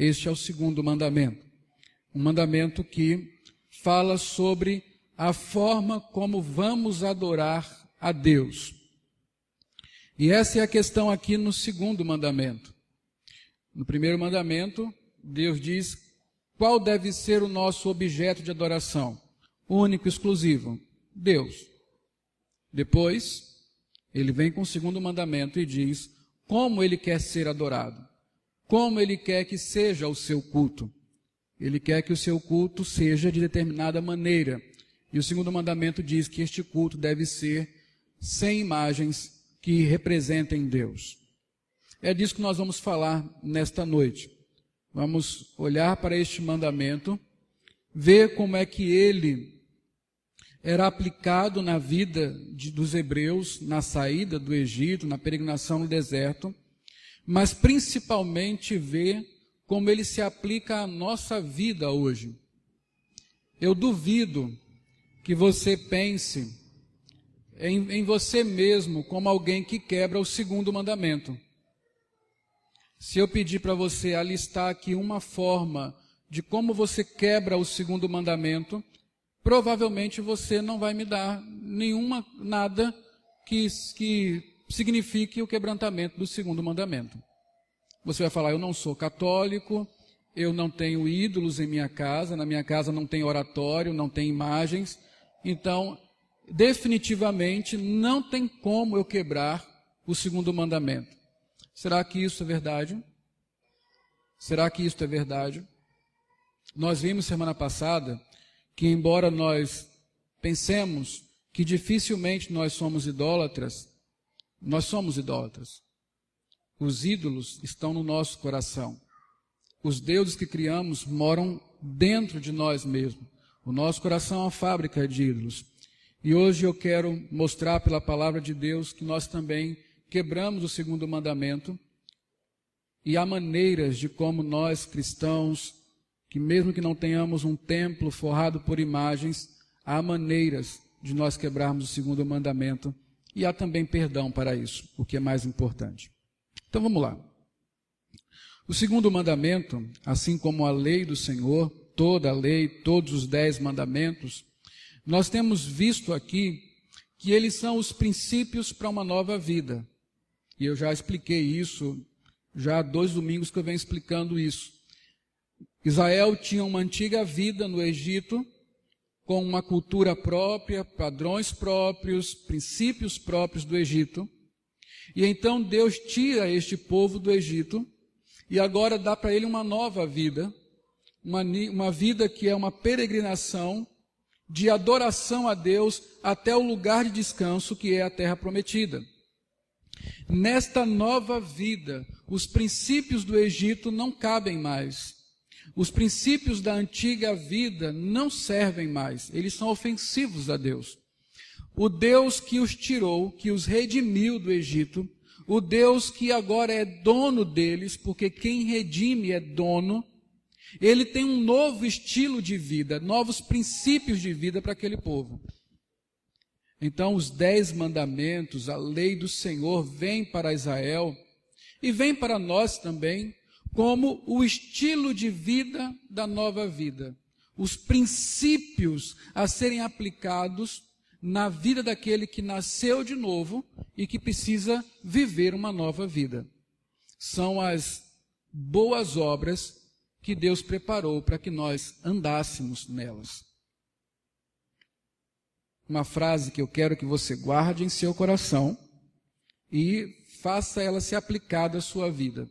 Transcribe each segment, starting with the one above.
Este é o segundo mandamento. Um mandamento que fala sobre a forma como vamos adorar a Deus. E essa é a questão aqui no segundo mandamento. No primeiro mandamento, Deus diz qual deve ser o nosso objeto de adoração. Único, exclusivo. Deus. Depois, ele vem com o segundo mandamento e diz como ele quer ser adorado. Como ele quer que seja o seu culto. Ele quer que o seu culto seja de determinada maneira. E o segundo mandamento diz que este culto deve ser sem imagens que representem Deus. É disso que nós vamos falar nesta noite. Vamos olhar para este mandamento, ver como é que ele era aplicado na vida de, dos hebreus, na saída do Egito, na peregrinação no deserto, mas principalmente ver como ele se aplica à nossa vida hoje. Eu duvido que você pense em, em você mesmo como alguém que quebra o segundo mandamento. Se eu pedir para você alistar aqui uma forma de como você quebra o segundo mandamento, provavelmente você não vai me dar nenhuma nada que, que signifique o quebrantamento do segundo mandamento. Você vai falar: Eu não sou católico, eu não tenho ídolos em minha casa, na minha casa não tem oratório, não tem imagens, então definitivamente não tem como eu quebrar o segundo mandamento. Será que isso é verdade? Será que isso é verdade? Nós vimos semana passada que, embora nós pensemos que dificilmente nós somos idólatras, nós somos idólatras. Os ídolos estão no nosso coração. Os deuses que criamos moram dentro de nós mesmos. O nosso coração é uma fábrica de ídolos. E hoje eu quero mostrar pela palavra de Deus que nós também quebramos o segundo mandamento e há maneiras de como nós cristãos, que mesmo que não tenhamos um templo forrado por imagens, há maneiras de nós quebrarmos o segundo mandamento e há também perdão para isso, o que é mais importante. Então vamos lá. O segundo mandamento, assim como a lei do Senhor, toda a lei, todos os dez mandamentos, nós temos visto aqui que eles são os princípios para uma nova vida. E eu já expliquei isso, já há dois domingos que eu venho explicando isso. Israel tinha uma antiga vida no Egito, com uma cultura própria, padrões próprios, princípios próprios do Egito. E então Deus tira este povo do Egito e agora dá para ele uma nova vida, uma, uma vida que é uma peregrinação de adoração a Deus até o lugar de descanso que é a terra prometida. Nesta nova vida, os princípios do Egito não cabem mais. Os princípios da antiga vida não servem mais. Eles são ofensivos a Deus. O Deus que os tirou, que os redimiu do Egito, o Deus que agora é dono deles, porque quem redime é dono, ele tem um novo estilo de vida, novos princípios de vida para aquele povo. Então, os dez mandamentos, a lei do Senhor, vem para Israel e vem para nós também como o estilo de vida da nova vida. Os princípios a serem aplicados na vida daquele que nasceu de novo e que precisa viver uma nova vida. São as boas obras que Deus preparou para que nós andássemos nelas. Uma frase que eu quero que você guarde em seu coração e faça ela se aplicada à sua vida.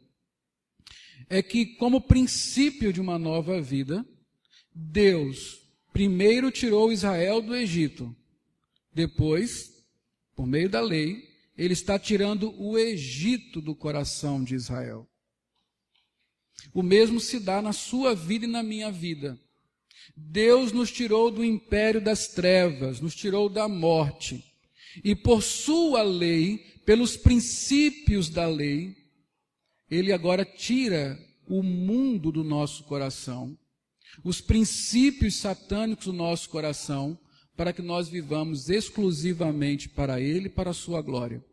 É que, como princípio de uma nova vida, Deus primeiro tirou Israel do Egito, depois, por meio da lei, ele está tirando o Egito do coração de Israel. O mesmo se dá na sua vida e na minha vida. Deus nos tirou do império das trevas, nos tirou da morte. E por sua lei, pelos princípios da lei, ele agora tira o mundo do nosso coração, os princípios satânicos do nosso coração, para que nós vivamos exclusivamente para ele e para a sua glória.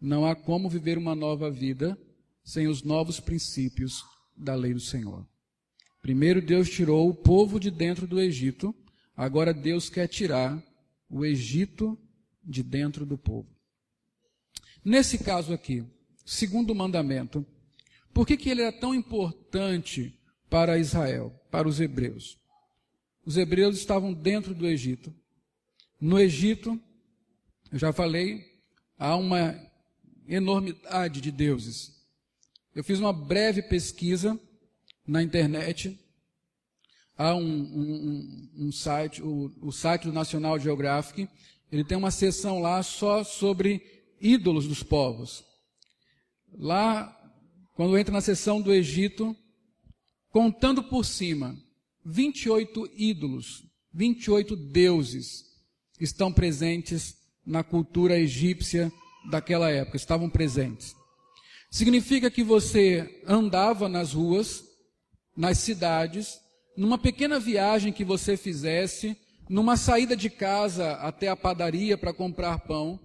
Não há como viver uma nova vida sem os novos princípios da lei do Senhor. Primeiro Deus tirou o povo de dentro do Egito, agora Deus quer tirar o Egito de dentro do povo. Nesse caso aqui, segundo mandamento, por que, que ele era tão importante para Israel, para os hebreus? Os hebreus estavam dentro do Egito. No Egito, eu já falei, há uma enormidade de deuses. Eu fiz uma breve pesquisa na internet. Há um, um, um site, o, o site do National Geographic, ele tem uma seção lá só sobre ídolos dos povos. Lá, quando entra na seção do Egito, contando por cima, 28 ídolos, 28 deuses estão presentes na cultura egípcia daquela época, estavam presentes. Significa que você andava nas ruas, nas cidades, numa pequena viagem que você fizesse, numa saída de casa até a padaria para comprar pão,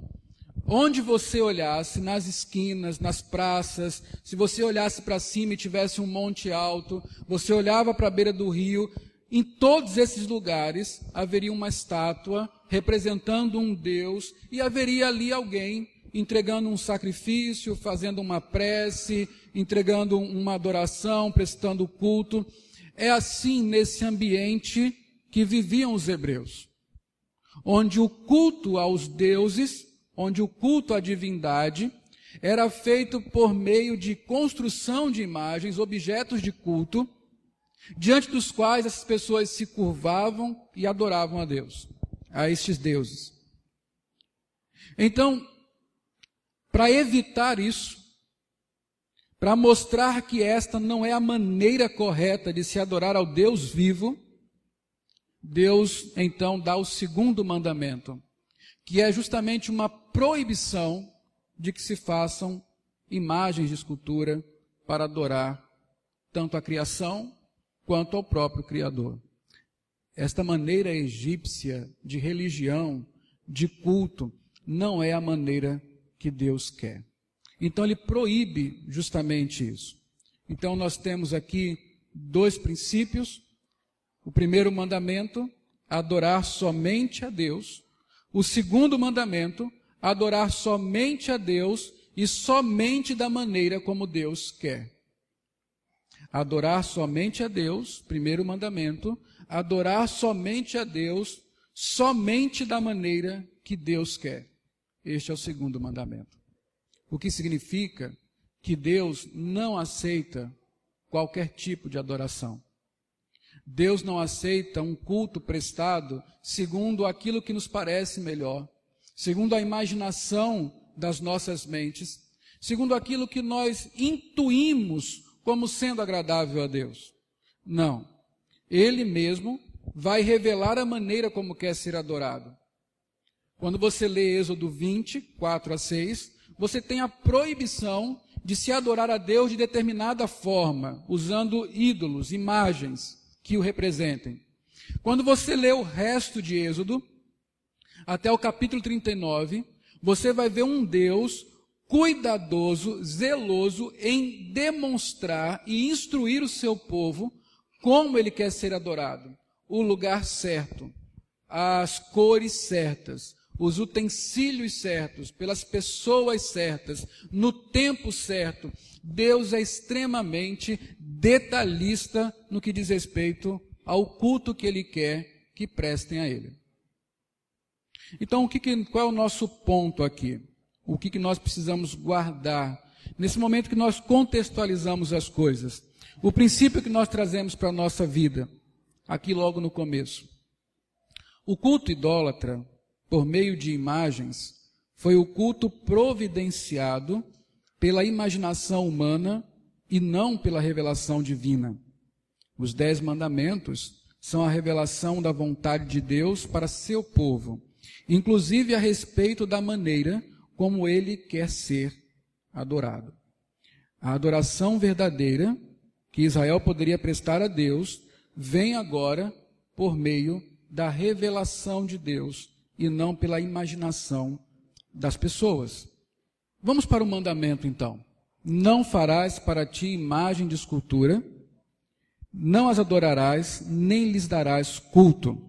onde você olhasse, nas esquinas, nas praças, se você olhasse para cima e tivesse um monte alto, você olhava para a beira do rio, em todos esses lugares haveria uma estátua representando um Deus e haveria ali alguém entregando um sacrifício, fazendo uma prece, entregando uma adoração, prestando culto. É assim nesse ambiente que viviam os hebreus, onde o culto aos deuses, onde o culto à divindade era feito por meio de construção de imagens, objetos de culto, diante dos quais as pessoas se curvavam e adoravam a Deus, a estes deuses. Então, para evitar isso, para mostrar que esta não é a maneira correta de se adorar ao Deus vivo, Deus então dá o segundo mandamento, que é justamente uma proibição de que se façam imagens de escultura para adorar tanto a criação quanto ao próprio Criador. Esta maneira egípcia de religião, de culto, não é a maneira que Deus quer. Então ele proíbe justamente isso. Então nós temos aqui dois princípios. O primeiro mandamento, adorar somente a Deus. O segundo mandamento, adorar somente a Deus e somente da maneira como Deus quer. Adorar somente a Deus, primeiro mandamento, adorar somente a Deus, somente da maneira que Deus quer. Este é o segundo mandamento. O que significa que Deus não aceita qualquer tipo de adoração. Deus não aceita um culto prestado segundo aquilo que nos parece melhor, segundo a imaginação das nossas mentes, segundo aquilo que nós intuímos como sendo agradável a Deus. Não. Ele mesmo vai revelar a maneira como quer ser adorado. Quando você lê Êxodo 20, 4 a 6, você tem a proibição de se adorar a Deus de determinada forma, usando ídolos, imagens que o representem. Quando você lê o resto de Êxodo, até o capítulo 39, você vai ver um Deus cuidadoso, zeloso em demonstrar e instruir o seu povo como ele quer ser adorado, o lugar certo, as cores certas, os utensílios certos, pelas pessoas certas, no tempo certo. Deus é extremamente detalhista no que diz respeito ao culto que Ele quer que prestem a Ele. Então, o que, qual é o nosso ponto aqui? O que, que nós precisamos guardar nesse momento que nós contextualizamos as coisas? O princípio que nós trazemos para a nossa vida, aqui logo no começo. O culto idólatra, por meio de imagens, foi o culto providenciado pela imaginação humana e não pela revelação divina. Os dez mandamentos são a revelação da vontade de Deus para seu povo, inclusive a respeito da maneira como ele quer ser adorado. A adoração verdadeira que Israel poderia prestar a Deus vem agora por meio da revelação de Deus e não pela imaginação das pessoas. Vamos para o mandamento então. Não farás para ti imagem de escultura, não as adorarás, nem lhes darás culto.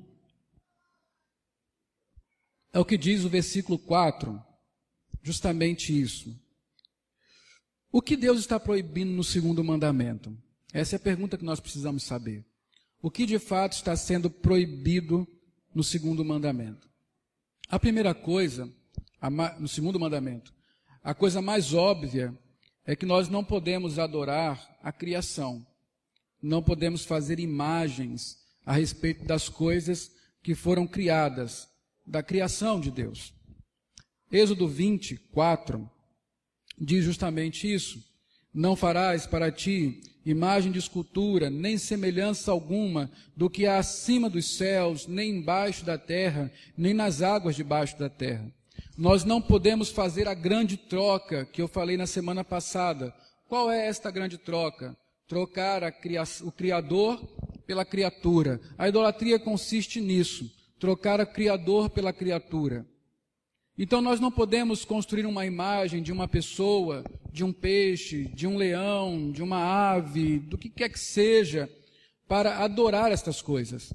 É o que diz o versículo 4, justamente isso. O que Deus está proibindo no segundo mandamento? Essa é a pergunta que nós precisamos saber. O que de fato está sendo proibido no segundo mandamento? A primeira coisa, no segundo mandamento, a coisa mais óbvia é que nós não podemos adorar a criação. Não podemos fazer imagens a respeito das coisas que foram criadas, da criação de Deus. Êxodo 24 diz justamente isso. Não farás para ti imagem de escultura, nem semelhança alguma do que há acima dos céus, nem embaixo da terra, nem nas águas debaixo da terra. Nós não podemos fazer a grande troca que eu falei na semana passada. Qual é esta grande troca? Trocar o Criador pela criatura. A idolatria consiste nisso: trocar o Criador pela criatura. Então nós não podemos construir uma imagem de uma pessoa, de um peixe, de um leão, de uma ave, do que quer que seja, para adorar estas coisas.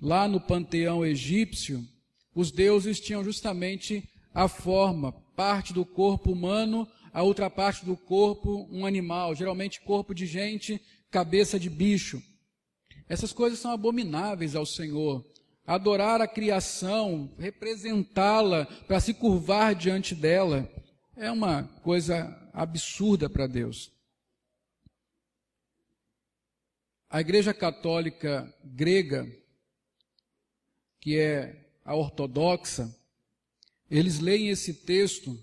Lá no panteão egípcio, os deuses tinham justamente a forma, parte do corpo humano, a outra parte do corpo um animal, geralmente corpo de gente, cabeça de bicho. Essas coisas são abomináveis ao Senhor adorar a criação, representá-la, para se curvar diante dela, é uma coisa absurda para Deus. A Igreja Católica grega, que é a ortodoxa, eles leem esse texto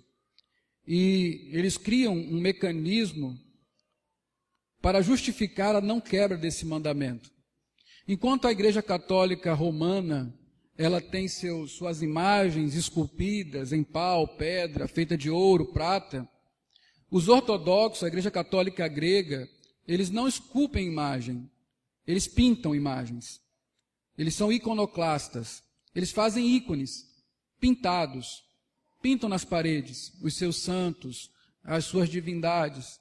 e eles criam um mecanismo para justificar a não quebra desse mandamento. Enquanto a Igreja Católica Romana, ela tem suas imagens esculpidas em pau, pedra, feita de ouro, prata, os ortodoxos, a Igreja Católica grega, eles não esculpem imagem, eles pintam imagens. Eles são iconoclastas. Eles fazem ícones pintados, pintam nas paredes os seus santos, as suas divindades.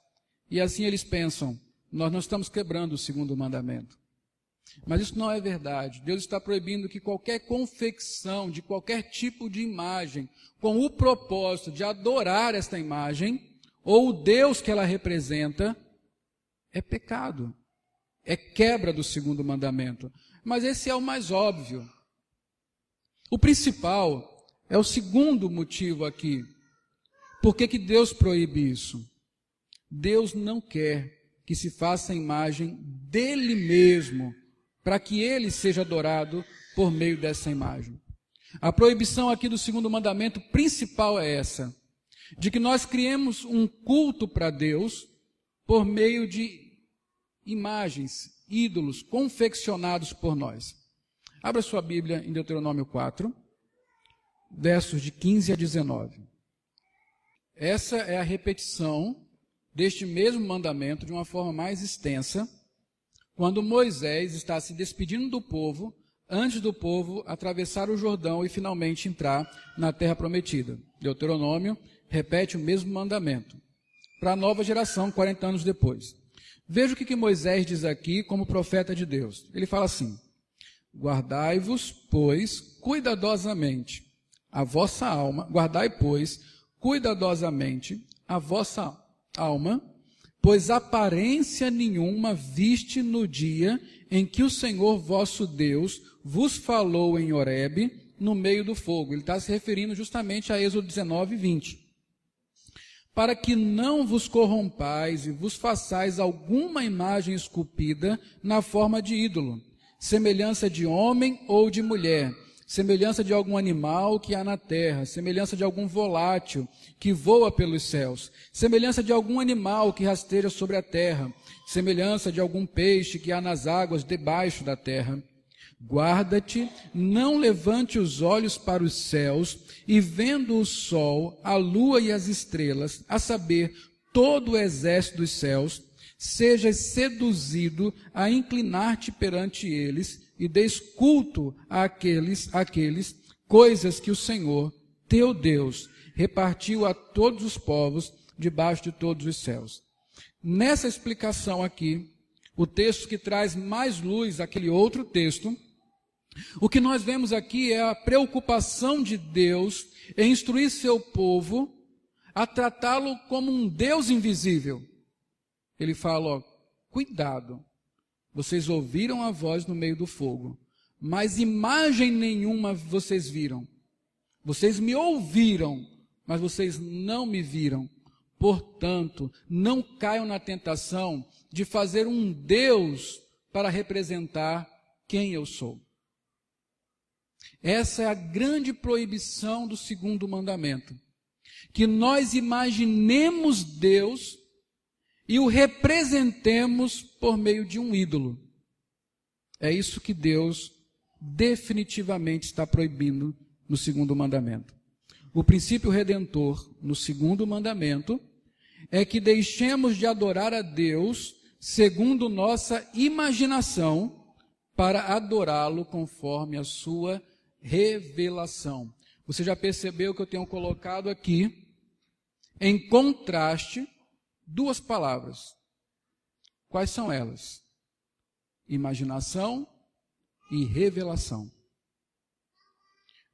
E assim eles pensam: nós não estamos quebrando o segundo mandamento. Mas isso não é verdade. Deus está proibindo que qualquer confecção de qualquer tipo de imagem, com o propósito de adorar esta imagem, ou o Deus que ela representa, é pecado. É quebra do segundo mandamento. Mas esse é o mais óbvio. O principal é o segundo motivo aqui. Por que, que Deus proíbe isso? Deus não quer que se faça a imagem dele mesmo para que ele seja adorado por meio dessa imagem. A proibição aqui do segundo mandamento principal é essa: de que nós criemos um culto para Deus por meio de imagens, ídolos confeccionados por nós. Abra sua Bíblia em Deuteronômio 4, versos de 15 a 19. Essa é a repetição deste mesmo mandamento de uma forma mais extensa quando Moisés está se despedindo do povo, antes do povo atravessar o Jordão e finalmente entrar na terra prometida. Deuteronômio repete o mesmo mandamento. Para a nova geração, 40 anos depois. Veja o que, que Moisés diz aqui como profeta de Deus. Ele fala assim: Guardai-vos, pois, cuidadosamente a vossa alma, guardai, pois, cuidadosamente a vossa alma, pois aparência nenhuma viste no dia em que o Senhor vosso Deus vos falou em Horebe, no meio do fogo. Ele está se referindo justamente a Êxodo 19, 20. Para que não vos corrompais e vos façais alguma imagem esculpida na forma de ídolo, semelhança de homem ou de mulher, semelhança de algum animal que há na terra, semelhança de algum volátil que voa pelos céus, semelhança de algum animal que rasteja sobre a terra, semelhança de algum peixe que há nas águas debaixo da terra. Guarda-te, não levante os olhos para os céus e vendo o sol, a lua e as estrelas, a saber, todo o exército dos céus, sejas seduzido a inclinar-te perante eles e deis culto àqueles, àqueles coisas que o Senhor, teu Deus, repartiu a todos os povos debaixo de todos os céus. Nessa explicação aqui, o texto que traz mais luz àquele outro texto, o que nós vemos aqui é a preocupação de Deus em instruir seu povo a tratá-lo como um Deus invisível. Ele fala, ó, cuidado, vocês ouviram a voz no meio do fogo, mas imagem nenhuma vocês viram. Vocês me ouviram, mas vocês não me viram. Portanto, não caiam na tentação de fazer um Deus para representar quem eu sou. Essa é a grande proibição do segundo mandamento. Que nós imaginemos Deus e o representemos por meio de um ídolo. É isso que Deus definitivamente está proibindo no segundo mandamento. O princípio redentor no segundo mandamento é que deixemos de adorar a Deus segundo nossa imaginação para adorá-lo conforme a sua revelação. Você já percebeu que eu tenho colocado aqui em contraste duas palavras. Quais são elas? Imaginação e revelação.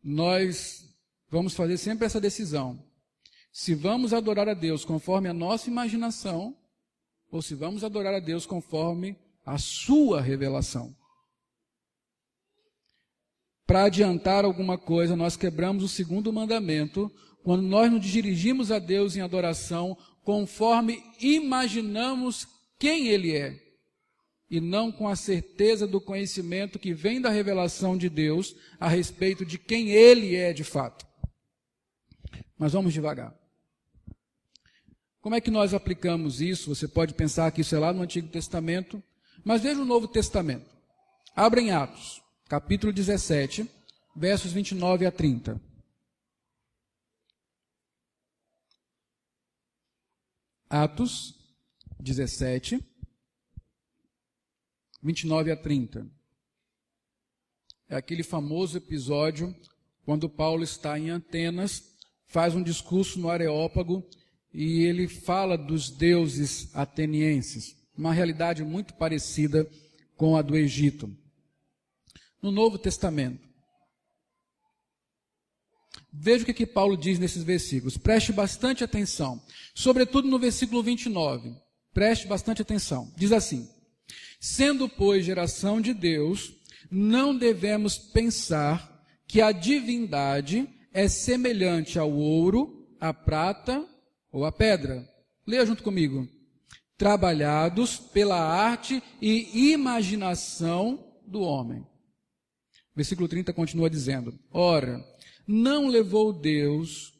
Nós vamos fazer sempre essa decisão. Se vamos adorar a Deus conforme a nossa imaginação, ou se vamos adorar a Deus conforme a sua revelação. Para adiantar alguma coisa, nós quebramos o segundo mandamento quando nós nos dirigimos a Deus em adoração conforme imaginamos quem Ele é, e não com a certeza do conhecimento que vem da revelação de Deus a respeito de quem Ele é de fato. Mas vamos devagar. Como é que nós aplicamos isso? Você pode pensar que isso é lá no Antigo Testamento, mas veja o Novo Testamento. Abrem Atos, capítulo 17, versos 29 a 30. Atos 17, 29 a 30. É aquele famoso episódio quando Paulo está em Atenas, faz um discurso no Areópago e ele fala dos deuses atenienses, uma realidade muito parecida com a do Egito. No Novo Testamento, Veja o que, que Paulo diz nesses versículos. Preste bastante atenção. Sobretudo no versículo 29. Preste bastante atenção. Diz assim: Sendo, pois, geração de Deus, não devemos pensar que a divindade é semelhante ao ouro, à prata ou à pedra. Leia junto comigo. Trabalhados pela arte e imaginação do homem. Versículo 30 continua dizendo: Ora, não levou Deus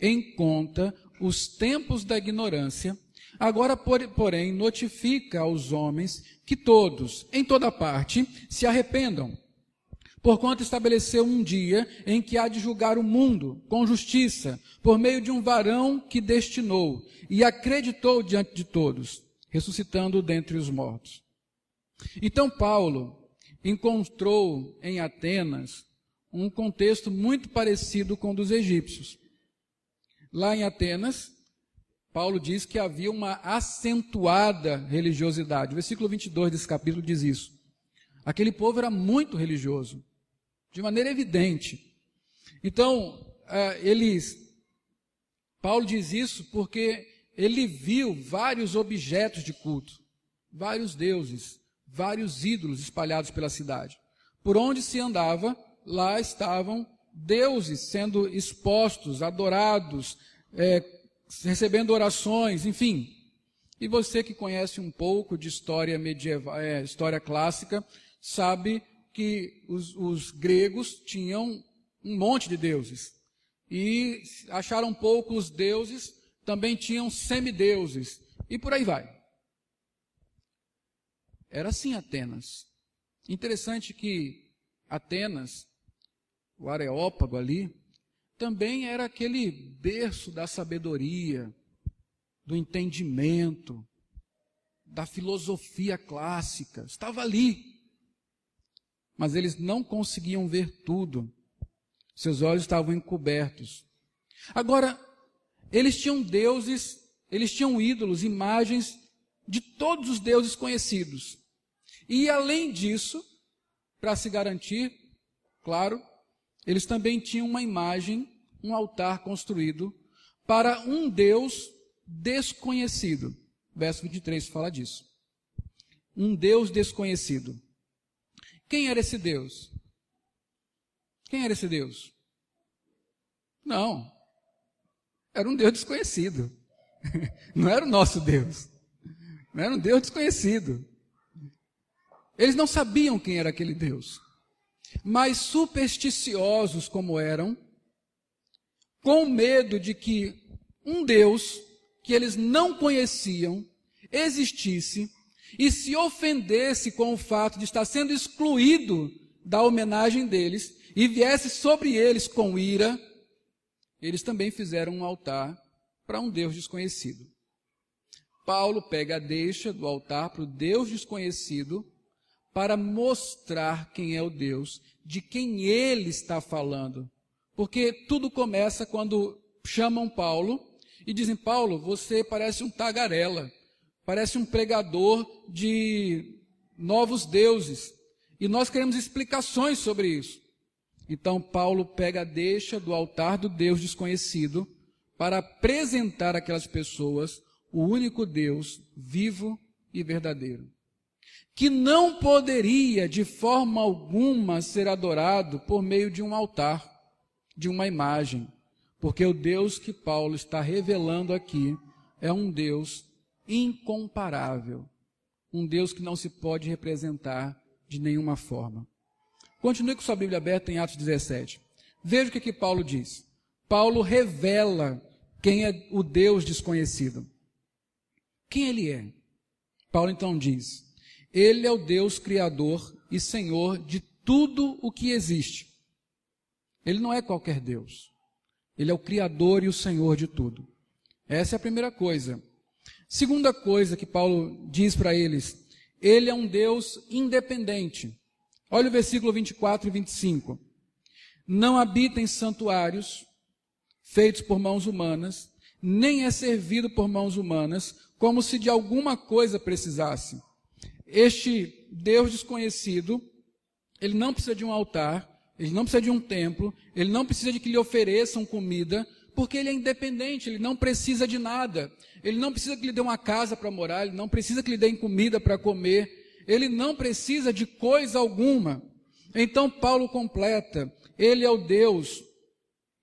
em conta os tempos da ignorância, agora, porém, notifica aos homens que todos, em toda parte, se arrependam. Porquanto estabeleceu um dia em que há de julgar o mundo com justiça, por meio de um varão que destinou e acreditou diante de todos, ressuscitando dentre os mortos. Então Paulo encontrou em Atenas um contexto muito parecido com o dos egípcios. Lá em Atenas, Paulo diz que havia uma acentuada religiosidade. O versículo 22 desse capítulo diz isso. Aquele povo era muito religioso, de maneira evidente. Então, uh, eles. Paulo diz isso porque ele viu vários objetos de culto, vários deuses, vários ídolos espalhados pela cidade. Por onde se andava, lá estavam deuses sendo expostos, adorados, é, recebendo orações, enfim. E você que conhece um pouco de história medieval, é, história clássica, sabe que os, os gregos tinham um monte de deuses. E acharam poucos deuses, também tinham semideuses. E por aí vai. Era assim Atenas. Interessante que Atenas o Areópago ali, também era aquele berço da sabedoria, do entendimento, da filosofia clássica. Estava ali. Mas eles não conseguiam ver tudo. Seus olhos estavam encobertos. Agora, eles tinham deuses Eles tinham ídolos, imagens de todos os deuses conhecidos. E além disso, para se garantir, claro, eles também tinham uma imagem, um altar construído para um Deus desconhecido. Verso 23 fala disso. Um Deus desconhecido. Quem era esse Deus? Quem era esse Deus? Não. Era um Deus desconhecido. Não era o nosso Deus. Não era um Deus desconhecido. Eles não sabiam quem era aquele Deus. Mas supersticiosos como eram, com medo de que um Deus que eles não conheciam existisse e se ofendesse com o fato de estar sendo excluído da homenagem deles e viesse sobre eles com ira, eles também fizeram um altar para um Deus desconhecido. Paulo pega a deixa do altar para o Deus desconhecido para mostrar quem é o Deus, de quem ele está falando. Porque tudo começa quando chamam Paulo e dizem: Paulo, você parece um tagarela, parece um pregador de novos deuses. E nós queremos explicações sobre isso. Então Paulo pega a deixa do altar do Deus desconhecido para apresentar àquelas pessoas o único Deus vivo e verdadeiro, que não poderia de forma alguma ser adorado por meio de um altar, de uma imagem, porque o Deus que Paulo está revelando aqui é um Deus incomparável, um Deus que não se pode representar de nenhuma forma. Continue com sua Bíblia aberta em Atos 17. Veja o que, que Paulo diz. Paulo revela quem é o Deus desconhecido. Quem ele é? Paulo então diz: Ele é o Deus Criador e Senhor de tudo o que existe. Ele não é qualquer Deus. Ele é o Criador e o Senhor de tudo. Essa é a primeira coisa. Segunda coisa que Paulo diz para eles: Ele é um Deus independente. Olha o versículo 24 e 25. Não habita em santuários feitos por mãos humanas, nem é servido por mãos humanas, como se de alguma coisa precisasse. Este Deus desconhecido, ele não precisa de um altar, ele não precisa de um templo, ele não precisa de que lhe ofereçam comida, porque ele é independente, ele não precisa de nada. Ele não precisa que lhe dê uma casa para morar, ele não precisa que lhe dê comida para comer, ele não precisa de coisa alguma. Então Paulo completa: ele é o Deus,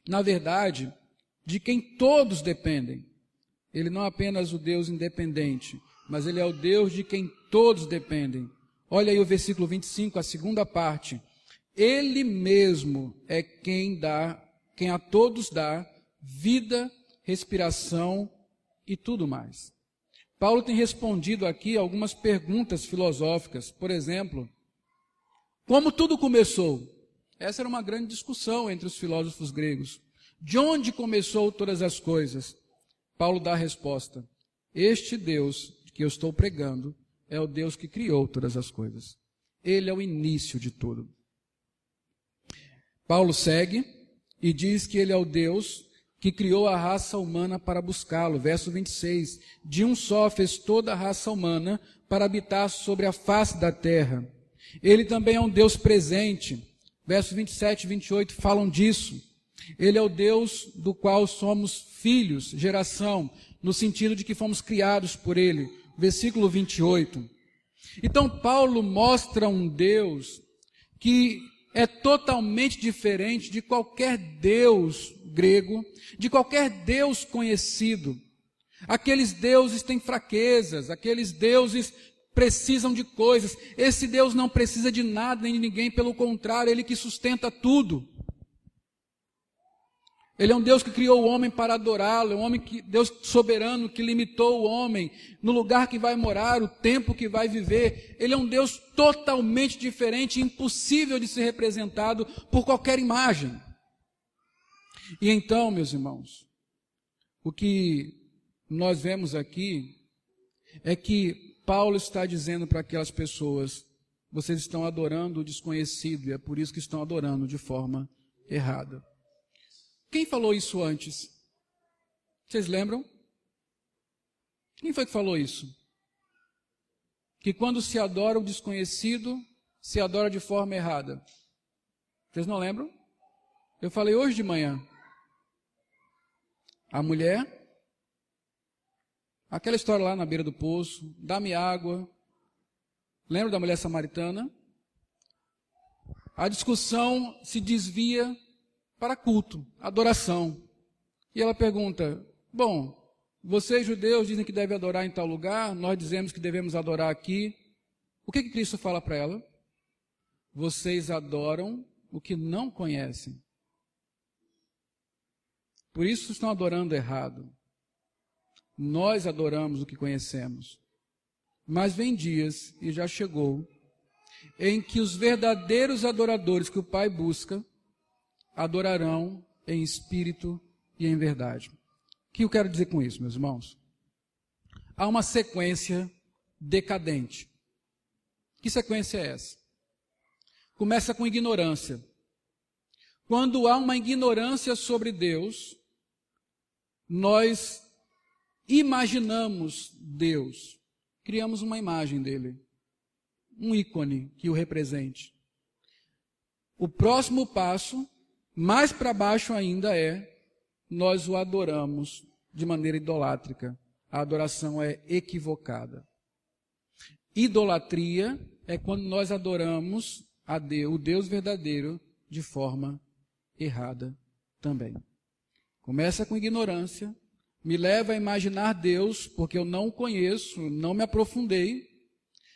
na verdade, de quem todos dependem. Ele não é apenas o Deus independente, mas ele é o Deus de quem todos dependem. Olha aí o versículo 25, a segunda parte. Ele mesmo é quem dá, quem a todos dá vida, respiração e tudo mais. Paulo tem respondido aqui algumas perguntas filosóficas. Por exemplo, como tudo começou? Essa era uma grande discussão entre os filósofos gregos. De onde começou todas as coisas? Paulo dá a resposta: Este Deus que eu estou pregando é o Deus que criou todas as coisas. Ele é o início de tudo. Paulo segue e diz que ele é o Deus que criou a raça humana para buscá-lo. Verso 26. De um só fez toda a raça humana para habitar sobre a face da terra. Ele também é um Deus presente. Verso 27 e 28 falam disso. Ele é o Deus do qual somos filhos, geração, no sentido de que fomos criados por Ele. Versículo 28. Então, Paulo mostra um Deus que é totalmente diferente de qualquer Deus grego, de qualquer Deus conhecido. Aqueles deuses têm fraquezas, aqueles deuses precisam de coisas. Esse Deus não precisa de nada nem de ninguém, pelo contrário, ele que sustenta tudo. Ele é um Deus que criou o homem para adorá-lo, é um homem que, Deus soberano que limitou o homem no lugar que vai morar, o tempo que vai viver. Ele é um Deus totalmente diferente, impossível de ser representado por qualquer imagem. E então, meus irmãos, o que nós vemos aqui é que Paulo está dizendo para aquelas pessoas: vocês estão adorando o desconhecido e é por isso que estão adorando de forma errada. Quem falou isso antes? Vocês lembram? Quem foi que falou isso? Que quando se adora o desconhecido, se adora de forma errada. Vocês não lembram? Eu falei hoje de manhã. A mulher, aquela história lá na beira do poço, dá-me água. Lembra da mulher samaritana? A discussão se desvia para culto, adoração. E ela pergunta: Bom, vocês judeus dizem que devem adorar em tal lugar, nós dizemos que devemos adorar aqui. O que, que Cristo fala para ela? Vocês adoram o que não conhecem. Por isso estão adorando errado. Nós adoramos o que conhecemos. Mas vem dias, e já chegou, em que os verdadeiros adoradores que o Pai busca adorarão em espírito e em verdade. O que eu quero dizer com isso, meus irmãos? Há uma sequência decadente. Que sequência é essa? Começa com ignorância. Quando há uma ignorância sobre Deus, nós imaginamos Deus, criamos uma imagem dele, um ícone que o represente. O próximo passo, mais para baixo ainda, é nós o adoramos de maneira idolátrica. A adoração é equivocada. Idolatria é quando nós adoramos a Deus, o Deus verdadeiro de forma errada também. Começa com ignorância, me leva a imaginar Deus, porque eu não o conheço, não me aprofundei.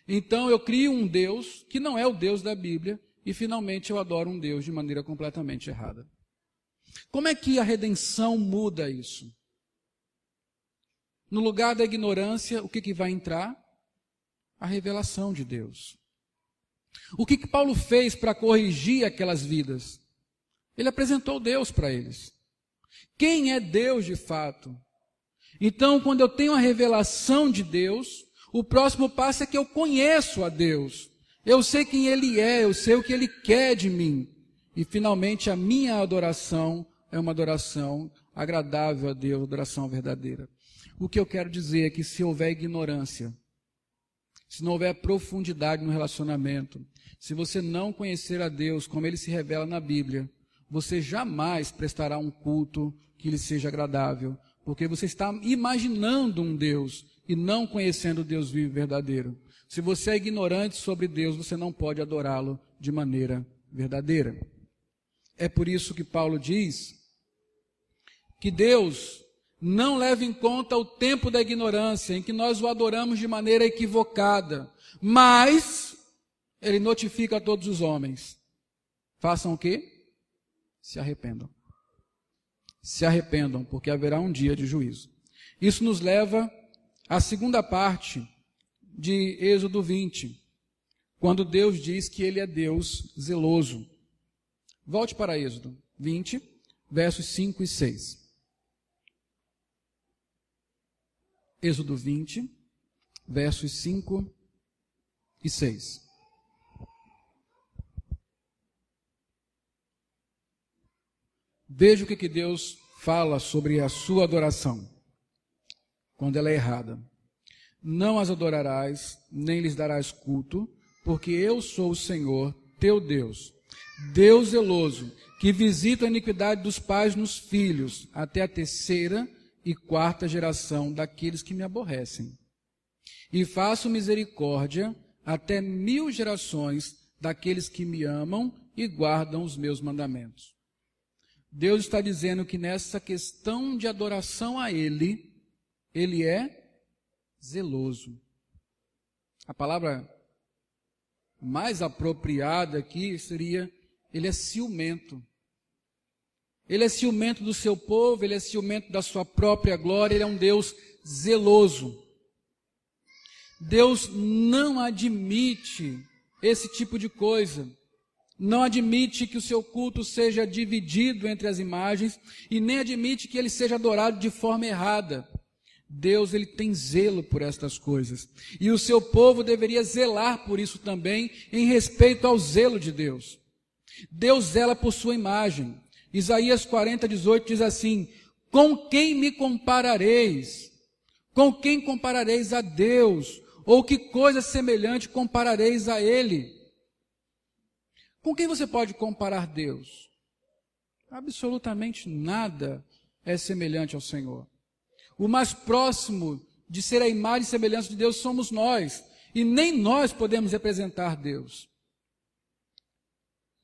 Então eu crio um Deus que não é o Deus da Bíblia, e finalmente eu adoro um Deus de maneira completamente errada. Como é que a redenção muda isso? No lugar da ignorância, o que, que vai entrar? A revelação de Deus. O que, que Paulo fez para corrigir aquelas vidas? Ele apresentou Deus para eles. Quem é Deus de fato? Então, quando eu tenho a revelação de Deus, o próximo passo é que eu conheço a Deus. Eu sei quem Ele é, eu sei o que Ele quer de mim. E finalmente a minha adoração é uma adoração agradável a Deus, adoração verdadeira. O que eu quero dizer é que se houver ignorância, se não houver profundidade no relacionamento, se você não conhecer a Deus como ele se revela na Bíblia, você jamais prestará um culto que lhe seja agradável, porque você está imaginando um Deus e não conhecendo o Deus vivo e verdadeiro. Se você é ignorante sobre Deus, você não pode adorá-lo de maneira verdadeira. É por isso que Paulo diz que Deus não leva em conta o tempo da ignorância, em que nós o adoramos de maneira equivocada, mas ele notifica a todos os homens. Façam o quê? Se arrependam. Se arrependam, porque haverá um dia de juízo. Isso nos leva à segunda parte de Êxodo 20, quando Deus diz que ele é Deus zeloso. Volte para Êxodo 20, versos 5 e 6. Êxodo 20, versos 5 e 6. Veja o que, que Deus fala sobre a sua adoração, quando ela é errada. Não as adorarás, nem lhes darás culto, porque eu sou o Senhor, teu Deus, Deus zeloso, que visita a iniquidade dos pais nos filhos, até a terceira e quarta geração daqueles que me aborrecem. E faço misericórdia até mil gerações daqueles que me amam e guardam os meus mandamentos. Deus está dizendo que nessa questão de adoração a Ele, Ele é zeloso. A palavra mais apropriada aqui seria ele é ciumento. Ele é ciumento do seu povo, ele é ciumento da sua própria glória, ele é um Deus zeloso. Deus não admite esse tipo de coisa. Não admite que o seu culto seja dividido entre as imagens e nem admite que ele seja adorado de forma errada. Deus ele tem zelo por estas coisas. E o seu povo deveria zelar por isso também em respeito ao zelo de Deus. Deus zela por sua imagem. Isaías 40, 18 diz assim: Com quem me comparareis? Com quem comparareis a Deus? Ou que coisa semelhante comparareis a Ele? Com quem você pode comparar Deus? Absolutamente nada é semelhante ao Senhor. O mais próximo de ser a imagem e semelhança de Deus somos nós, e nem nós podemos representar Deus.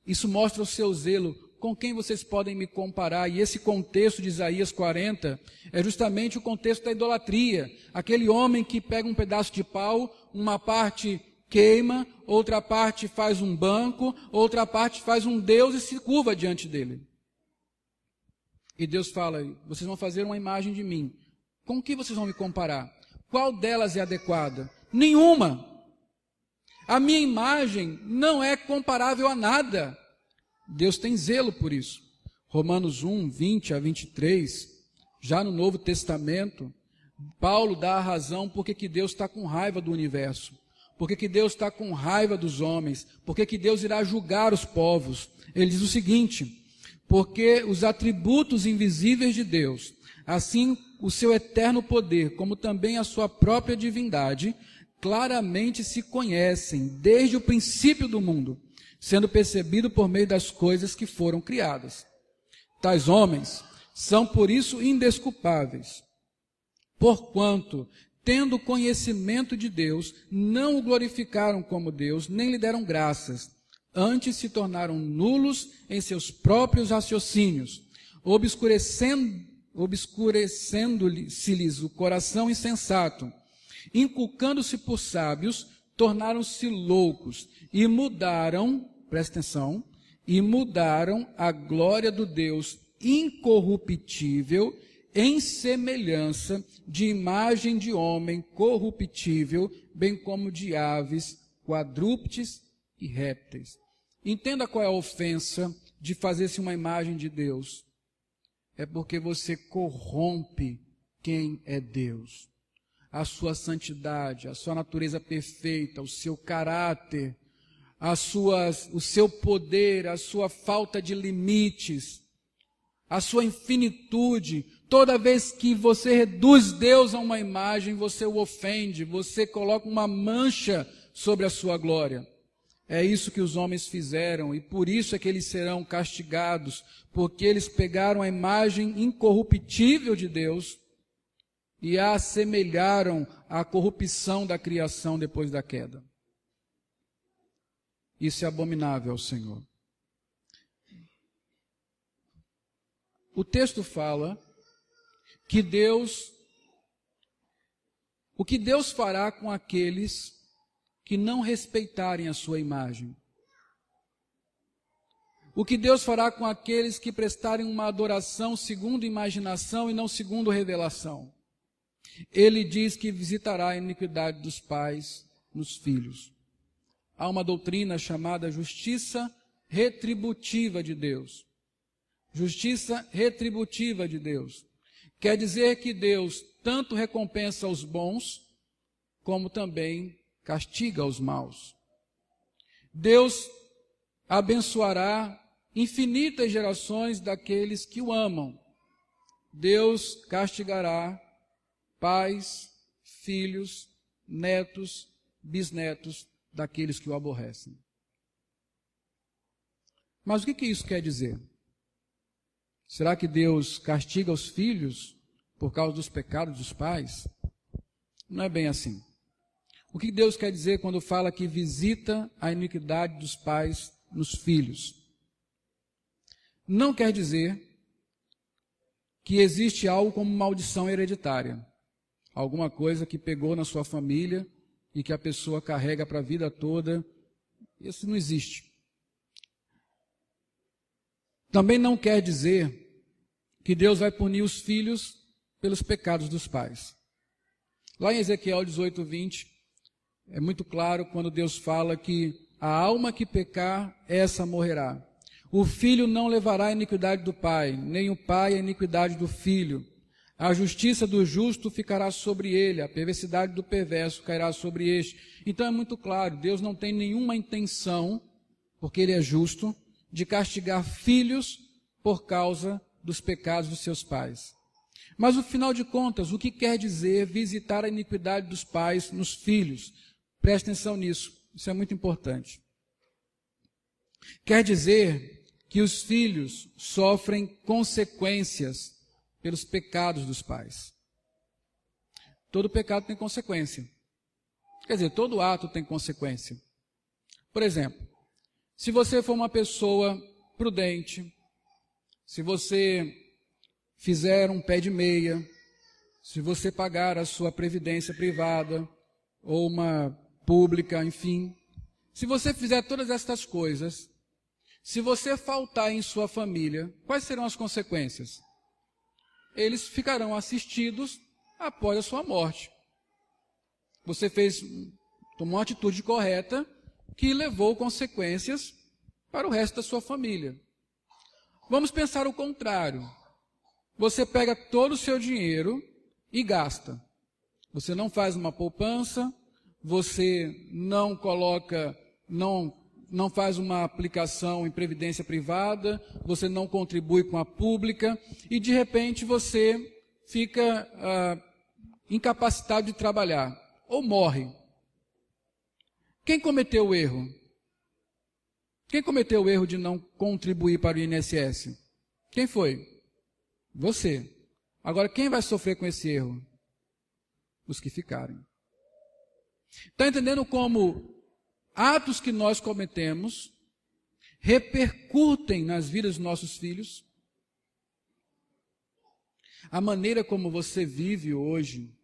Isso mostra o seu zelo. Com quem vocês podem me comparar? E esse contexto de Isaías 40 é justamente o contexto da idolatria. Aquele homem que pega um pedaço de pau, uma parte queima, outra parte faz um banco, outra parte faz um Deus e se curva diante dele. E Deus fala: vocês vão fazer uma imagem de mim. Com que vocês vão me comparar? Qual delas é adequada? Nenhuma. A minha imagem não é comparável a nada. Deus tem zelo por isso. Romanos 1, 20 a 23, já no Novo Testamento, Paulo dá a razão porque que Deus está com raiva do universo, porque que Deus está com raiva dos homens, porque que Deus irá julgar os povos. Ele diz o seguinte: porque os atributos invisíveis de Deus, assim o seu eterno poder, como também a sua própria divindade, claramente se conhecem desde o princípio do mundo sendo percebido por meio das coisas que foram criadas. Tais homens são por isso indesculpáveis, porquanto, tendo conhecimento de Deus, não o glorificaram como Deus, nem lhe deram graças, antes se tornaram nulos em seus próprios raciocínios, obscurecendo obscurecendo-se-lhes o coração insensato, inculcando-se por sábios, tornaram-se loucos e mudaram presta atenção, e mudaram a glória do Deus incorruptível em semelhança de imagem de homem corruptível, bem como de aves, quadrúpedes e répteis. Entenda qual é a ofensa de fazer-se uma imagem de Deus. É porque você corrompe quem é Deus. A sua santidade, a sua natureza perfeita, o seu caráter, as suas, o seu poder, a sua falta de limites, a sua infinitude. Toda vez que você reduz Deus a uma imagem, você o ofende, você coloca uma mancha sobre a sua glória. É isso que os homens fizeram e por isso é que eles serão castigados, porque eles pegaram a imagem incorruptível de Deus e a assemelharam à corrupção da criação depois da queda. Isso é abominável ao Senhor. O texto fala que Deus, o que Deus fará com aqueles que não respeitarem a sua imagem. O que Deus fará com aqueles que prestarem uma adoração segundo imaginação e não segundo revelação. Ele diz que visitará a iniquidade dos pais nos filhos há uma doutrina chamada justiça retributiva de Deus. Justiça retributiva de Deus. Quer dizer que Deus tanto recompensa os bons, como também castiga os maus. Deus abençoará infinitas gerações daqueles que o amam. Deus castigará pais, filhos, netos, bisnetos daqueles que o aborrecem. Mas o que, que isso quer dizer? Será que Deus castiga os filhos por causa dos pecados dos pais? Não é bem assim. O que Deus quer dizer quando fala que visita a iniquidade dos pais nos filhos? Não quer dizer que existe algo como maldição hereditária. Alguma coisa que pegou na sua família e que a pessoa carrega para a vida toda. Isso não existe. Também não quer dizer que Deus vai punir os filhos pelos pecados dos pais. Lá em Ezequiel 18, 20, é muito claro quando Deus fala que a alma que pecar, essa morrerá. O filho não levará a iniquidade do pai, nem o pai a iniquidade do filho. A justiça do justo ficará sobre ele, a perversidade do perverso cairá sobre este. Então é muito claro, Deus não tem nenhuma intenção, porque ele é justo, de castigar filhos por causa dos pecados dos seus pais. Mas, no final de contas, o que quer dizer visitar a iniquidade dos pais nos filhos? Preste atenção nisso, isso é muito importante. Quer dizer que os filhos sofrem consequências pelos pecados dos pais. Todo pecado tem consequência. Quer dizer, todo ato tem consequência. Por exemplo, se você for uma pessoa prudente, se você fizer um pé de meia, se você pagar a sua previdência privada ou uma pública, enfim, se você fizer todas estas coisas, se você faltar em sua família, quais serão as consequências? Eles ficarão assistidos após a sua morte. Você fez, tomou uma atitude correta que levou consequências para o resto da sua família. Vamos pensar o contrário. Você pega todo o seu dinheiro e gasta. Você não faz uma poupança, você não coloca, não, não faz uma aplicação em previdência privada, você não contribui com a pública e de repente você fica ah, incapacitado de trabalhar ou morre. Quem cometeu o erro? Quem cometeu o erro de não contribuir para o INSS? Quem foi? Você. Agora, quem vai sofrer com esse erro? Os que ficarem. Está entendendo como atos que nós cometemos repercutem nas vidas dos nossos filhos? A maneira como você vive hoje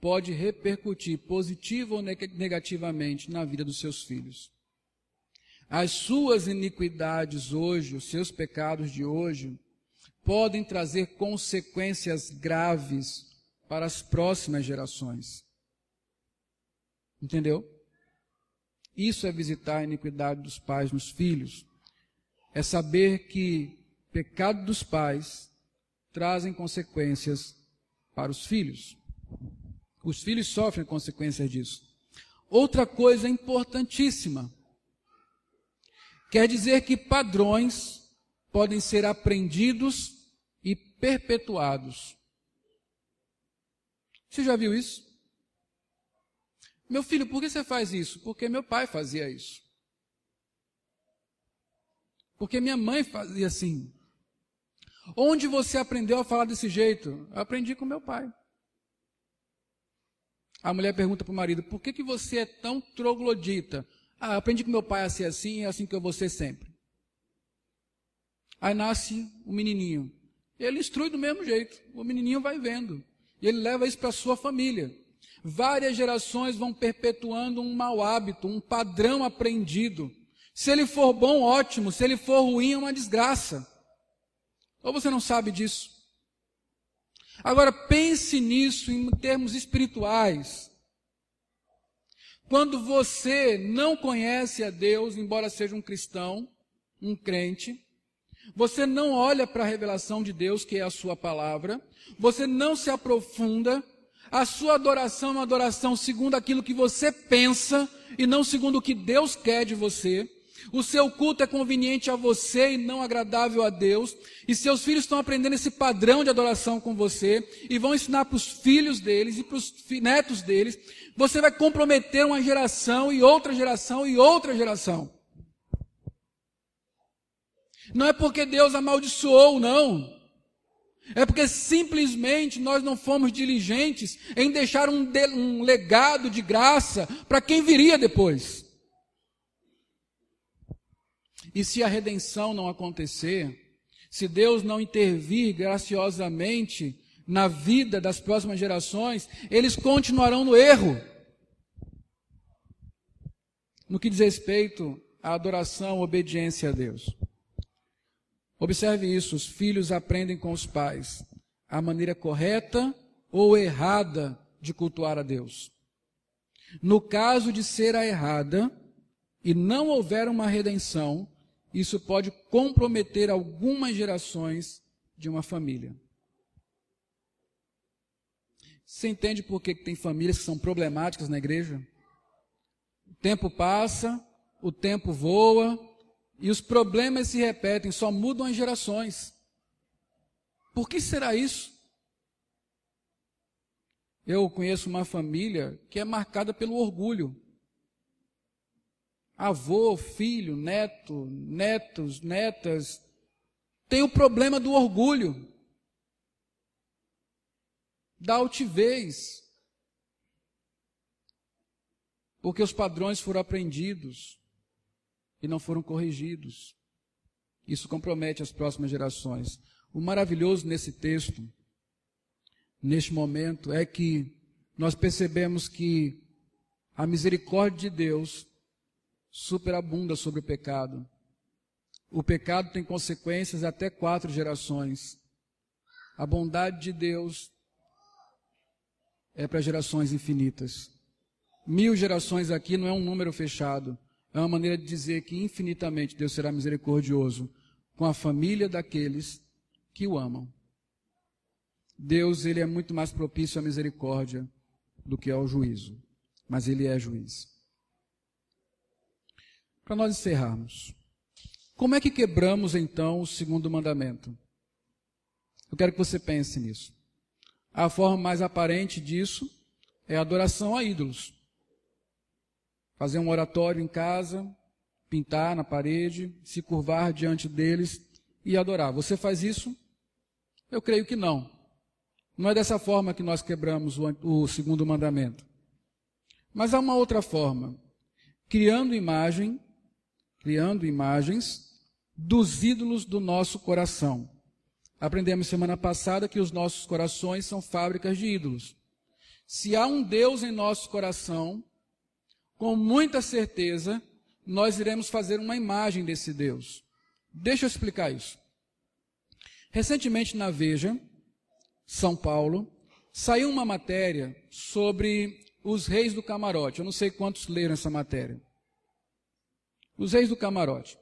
pode repercutir positivo ou negativamente na vida dos seus filhos. As suas iniquidades hoje, os seus pecados de hoje, podem trazer consequências graves para as próximas gerações. Entendeu? Isso é visitar a iniquidade dos pais nos filhos. É saber que pecado dos pais trazem consequências para os filhos. Os filhos sofrem consequências disso. Outra coisa importantíssima. Quer dizer que padrões podem ser aprendidos e perpetuados. Você já viu isso? Meu filho, por que você faz isso? Porque meu pai fazia isso. Porque minha mãe fazia assim. Onde você aprendeu a falar desse jeito? Eu aprendi com meu pai. A mulher pergunta para o marido: por que, que você é tão troglodita? Ah, aprendi com meu pai a ser assim, é assim que eu vou ser sempre. Aí nasce o um menininho. Ele instrui do mesmo jeito. O menininho vai vendo. E ele leva isso para a sua família. Várias gerações vão perpetuando um mau hábito, um padrão aprendido. Se ele for bom, ótimo. Se ele for ruim, é uma desgraça. Ou você não sabe disso? Agora pense nisso em termos espirituais. Quando você não conhece a Deus, embora seja um cristão, um crente, você não olha para a revelação de Deus, que é a sua palavra, você não se aprofunda, a sua adoração é uma adoração segundo aquilo que você pensa e não segundo o que Deus quer de você. O seu culto é conveniente a você e não agradável a Deus. E seus filhos estão aprendendo esse padrão de adoração com você e vão ensinar para os filhos deles e para os netos deles. Você vai comprometer uma geração e outra geração e outra geração. Não é porque Deus amaldiçoou, não. É porque simplesmente nós não fomos diligentes em deixar um, de, um legado de graça para quem viria depois. E se a redenção não acontecer, se Deus não intervir graciosamente na vida das próximas gerações, eles continuarão no erro. No que diz respeito à adoração, obediência a Deus. Observe isso: os filhos aprendem com os pais a maneira correta ou errada de cultuar a Deus. No caso de ser a errada e não houver uma redenção, isso pode comprometer algumas gerações de uma família. Você entende por que tem famílias que são problemáticas na igreja? O tempo passa, o tempo voa e os problemas se repetem, só mudam as gerações. Por que será isso? Eu conheço uma família que é marcada pelo orgulho. Avô, filho, neto, netos, netas, tem o problema do orgulho, da altivez, porque os padrões foram aprendidos e não foram corrigidos. Isso compromete as próximas gerações. O maravilhoso nesse texto, neste momento, é que nós percebemos que a misericórdia de Deus superabunda sobre o pecado. O pecado tem consequências até quatro gerações. A bondade de Deus é para gerações infinitas. Mil gerações aqui não é um número fechado. É uma maneira de dizer que infinitamente Deus será misericordioso com a família daqueles que o amam. Deus, ele é muito mais propício à misericórdia do que ao juízo, mas ele é juiz. Para nós encerrarmos, como é que quebramos então o segundo mandamento? Eu quero que você pense nisso. A forma mais aparente disso é a adoração a ídolos. Fazer um oratório em casa, pintar na parede, se curvar diante deles e adorar. Você faz isso? Eu creio que não. Não é dessa forma que nós quebramos o, o segundo mandamento. Mas há uma outra forma. Criando imagem criando imagens dos ídolos do nosso coração. Aprendemos semana passada que os nossos corações são fábricas de ídolos. Se há um Deus em nosso coração, com muita certeza, nós iremos fazer uma imagem desse Deus. Deixa eu explicar isso. Recentemente na Veja, São Paulo, saiu uma matéria sobre os reis do camarote. Eu não sei quantos leram essa matéria. Os reis do camarote.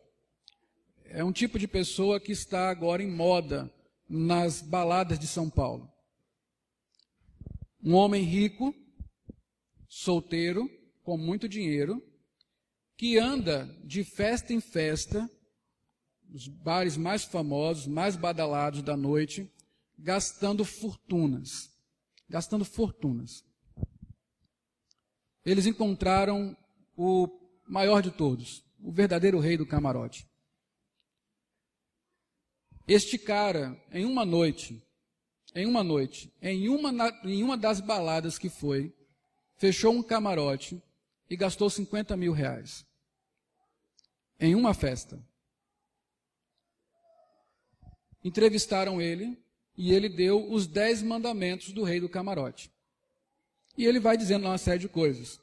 É um tipo de pessoa que está agora em moda nas baladas de São Paulo. Um homem rico, solteiro, com muito dinheiro, que anda de festa em festa, os bares mais famosos, mais badalados da noite, gastando fortunas. Gastando fortunas. Eles encontraram o maior de todos, o verdadeiro rei do camarote. Este cara, em uma noite, em uma noite, em uma, em uma das baladas que foi, fechou um camarote e gastou 50 mil reais. Em uma festa. Entrevistaram ele e ele deu os dez mandamentos do rei do camarote. E ele vai dizendo uma série de coisas.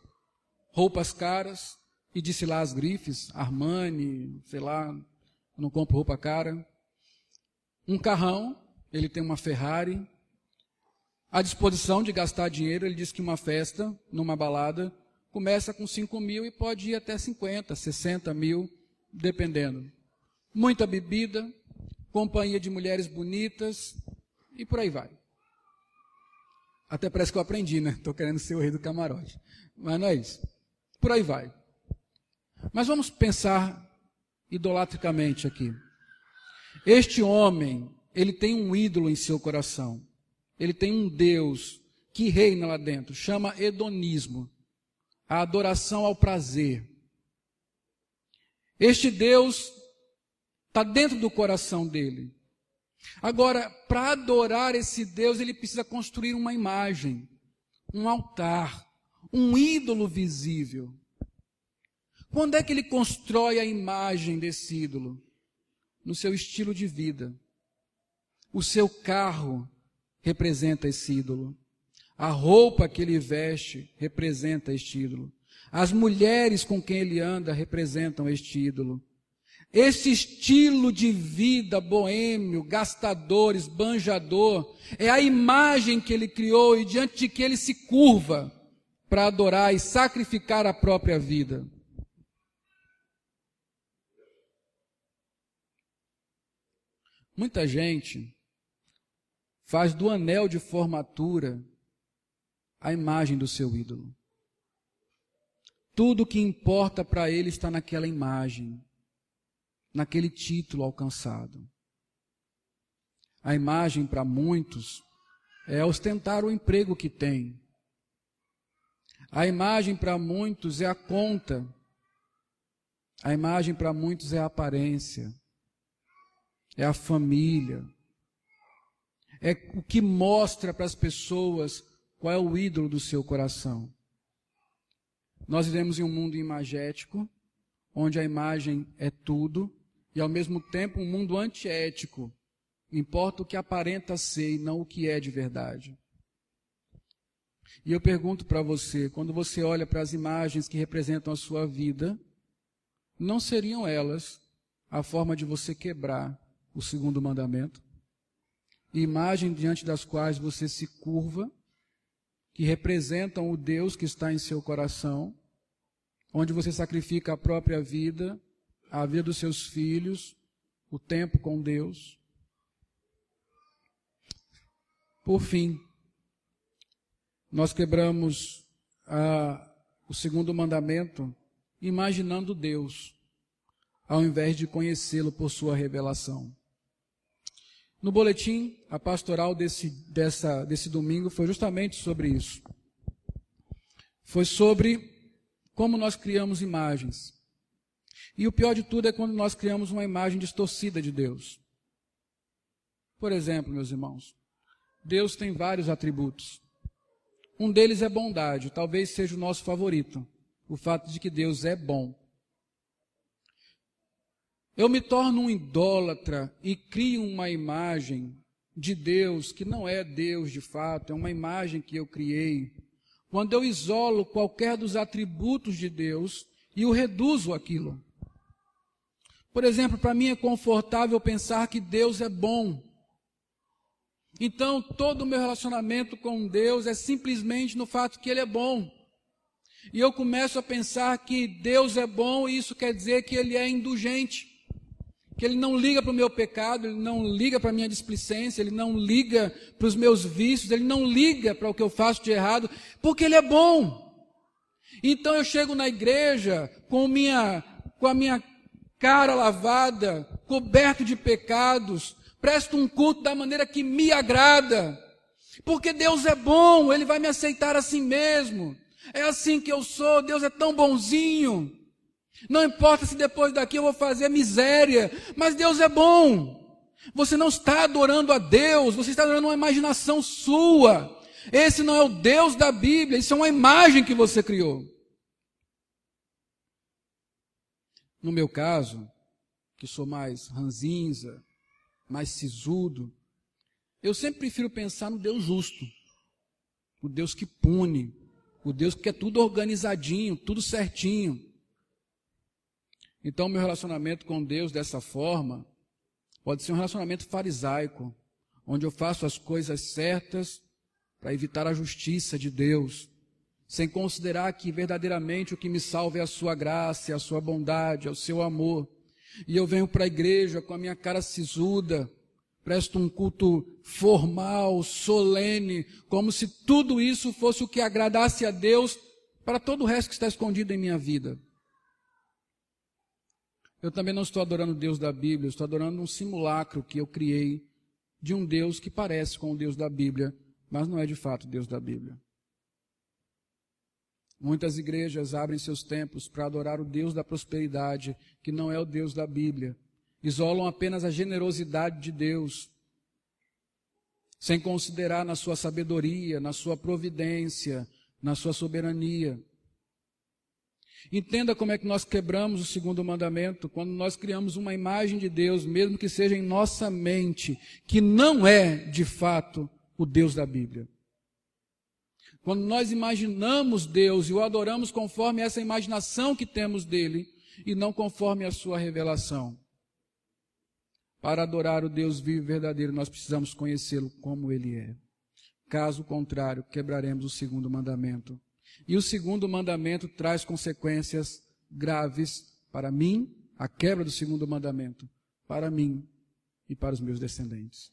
Roupas caras, e disse lá as grifes, Armani, sei lá, não compro roupa cara. Um carrão, ele tem uma Ferrari. À disposição de gastar dinheiro, ele disse que uma festa, numa balada, começa com 5 mil e pode ir até 50, 60 mil, dependendo. Muita bebida, companhia de mulheres bonitas e por aí vai. Até parece que eu aprendi, né? Estou querendo ser o rei do camarote. Mas não é isso. Por aí vai. Mas vamos pensar idolatricamente aqui. Este homem, ele tem um ídolo em seu coração. Ele tem um Deus que reina lá dentro, chama hedonismo, a adoração ao prazer. Este Deus está dentro do coração dele. Agora, para adorar esse Deus, ele precisa construir uma imagem, um altar, um ídolo visível. Quando é que ele constrói a imagem desse ídolo? No seu estilo de vida. O seu carro representa esse ídolo. A roupa que ele veste representa este ídolo. As mulheres com quem ele anda representam este ídolo. Esse estilo de vida boêmio, gastador, esbanjador, é a imagem que ele criou e diante de que ele se curva para adorar e sacrificar a própria vida. Muita gente faz do anel de formatura a imagem do seu ídolo. Tudo que importa para ele está naquela imagem, naquele título alcançado. A imagem para muitos é ostentar o emprego que tem, A imagem para muitos é a conta. A imagem para muitos é a aparência. É a família. É o que mostra para as pessoas qual é o ídolo do seu coração. Nós vivemos em um mundo imagético, onde a imagem é tudo, e ao mesmo tempo um mundo antiético. Importa o que aparenta ser e não o que é de verdade. E eu pergunto para você, quando você olha para as imagens que representam a sua vida, não seriam elas a forma de você quebrar o segundo mandamento? Imagem diante das quais você se curva, que representam o Deus que está em seu coração, onde você sacrifica a própria vida, a vida dos seus filhos, o tempo com Deus. Por fim, nós quebramos ah, o segundo mandamento imaginando Deus, ao invés de conhecê-lo por sua revelação. No boletim, a pastoral desse, dessa, desse domingo foi justamente sobre isso. Foi sobre como nós criamos imagens. E o pior de tudo é quando nós criamos uma imagem distorcida de Deus. Por exemplo, meus irmãos, Deus tem vários atributos. Um deles é bondade, talvez seja o nosso favorito, o fato de que Deus é bom. Eu me torno um idólatra e crio uma imagem de Deus que não é Deus de fato, é uma imagem que eu criei. Quando eu isolo qualquer dos atributos de Deus e o reduzo aquilo. Por exemplo, para mim é confortável pensar que Deus é bom. Então, todo o meu relacionamento com Deus é simplesmente no fato que Ele é bom. E eu começo a pensar que Deus é bom e isso quer dizer que Ele é indulgente. Que Ele não liga para o meu pecado, Ele não liga para a minha displicência, Ele não liga para os meus vícios, Ele não liga para o que eu faço de errado, porque Ele é bom. Então eu chego na igreja com, minha, com a minha cara lavada, coberto de pecados, presto um culto da maneira que me agrada. Porque Deus é bom, Ele vai me aceitar assim mesmo. É assim que eu sou, Deus é tão bonzinho. Não importa se depois daqui eu vou fazer miséria, mas Deus é bom. Você não está adorando a Deus, você está adorando uma imaginação sua. Esse não é o Deus da Bíblia, isso é uma imagem que você criou. No meu caso, que sou mais ranzinza, mais sisudo. Eu sempre prefiro pensar no Deus justo, o Deus que pune, o Deus que é tudo organizadinho, tudo certinho. Então, meu relacionamento com Deus dessa forma pode ser um relacionamento farisaico, onde eu faço as coisas certas para evitar a justiça de Deus, sem considerar que verdadeiramente o que me salva é a sua graça, é a sua bondade, é o seu amor. E eu venho para a igreja com a minha cara sisuda, presto um culto formal, solene, como se tudo isso fosse o que agradasse a Deus para todo o resto que está escondido em minha vida. Eu também não estou adorando o Deus da Bíblia, estou adorando um simulacro que eu criei de um Deus que parece com o Deus da Bíblia, mas não é de fato Deus da Bíblia. Muitas igrejas abrem seus templos para adorar o Deus da prosperidade, que não é o Deus da Bíblia. Isolam apenas a generosidade de Deus, sem considerar na sua sabedoria, na sua providência, na sua soberania. Entenda como é que nós quebramos o segundo mandamento quando nós criamos uma imagem de Deus, mesmo que seja em nossa mente, que não é de fato o Deus da Bíblia. Quando nós imaginamos Deus e o adoramos conforme essa imaginação que temos dele e não conforme a sua revelação. Para adorar o Deus vivo e verdadeiro, nós precisamos conhecê-lo como ele é. Caso contrário, quebraremos o segundo mandamento. E o segundo mandamento traz consequências graves para mim, a quebra do segundo mandamento, para mim e para os meus descendentes.